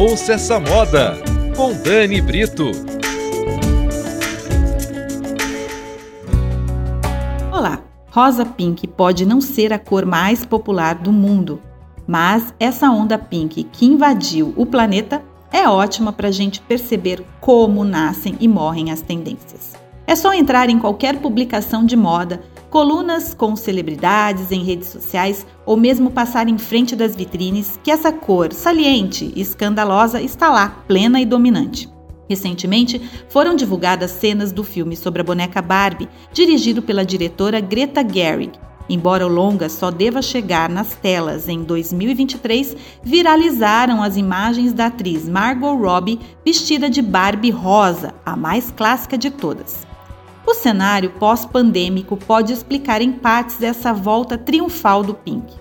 Ouça essa moda com Dani Brito. Olá, rosa pink pode não ser a cor mais popular do mundo, mas essa onda pink que invadiu o planeta é ótima para a gente perceber como nascem e morrem as tendências. É só entrar em qualquer publicação de moda, colunas com celebridades em redes sociais ou mesmo passar em frente das vitrines que essa cor saliente e escandalosa está lá, plena e dominante. Recentemente, foram divulgadas cenas do filme sobre a boneca Barbie, dirigido pela diretora Greta Gerwig. Embora o longa só deva chegar nas telas em 2023, viralizaram as imagens da atriz Margot Robbie vestida de Barbie rosa, a mais clássica de todas. O cenário pós-pandêmico pode explicar em partes essa volta triunfal do Pink.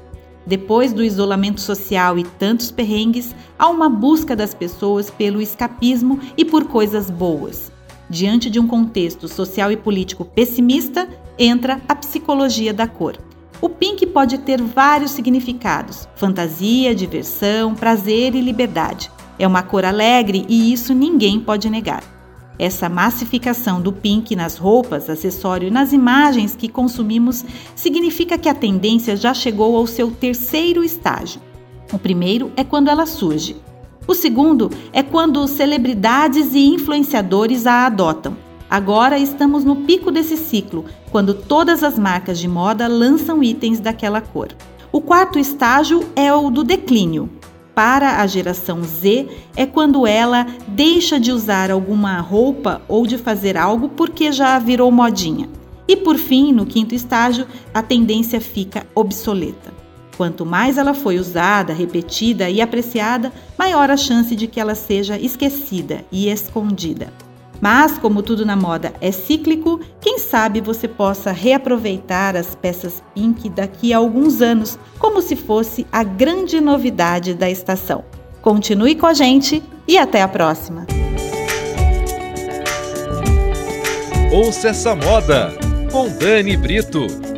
Depois do isolamento social e tantos perrengues, há uma busca das pessoas pelo escapismo e por coisas boas. Diante de um contexto social e político pessimista, entra a psicologia da cor. O pink pode ter vários significados: fantasia, diversão, prazer e liberdade. É uma cor alegre e isso ninguém pode negar. Essa massificação do pink nas roupas, acessório e nas imagens que consumimos significa que a tendência já chegou ao seu terceiro estágio. O primeiro é quando ela surge. O segundo é quando celebridades e influenciadores a adotam. Agora estamos no pico desse ciclo, quando todas as marcas de moda lançam itens daquela cor. O quarto estágio é o do declínio, para a geração Z é quando ela deixa de usar alguma roupa ou de fazer algo porque já virou modinha. E por fim, no quinto estágio, a tendência fica obsoleta. Quanto mais ela foi usada, repetida e apreciada, maior a chance de que ela seja esquecida e escondida. Mas, como tudo na moda é cíclico, quem sabe você possa reaproveitar as peças pink daqui a alguns anos, como se fosse a grande novidade da estação. Continue com a gente e até a próxima! Ouça essa moda com Dani Brito.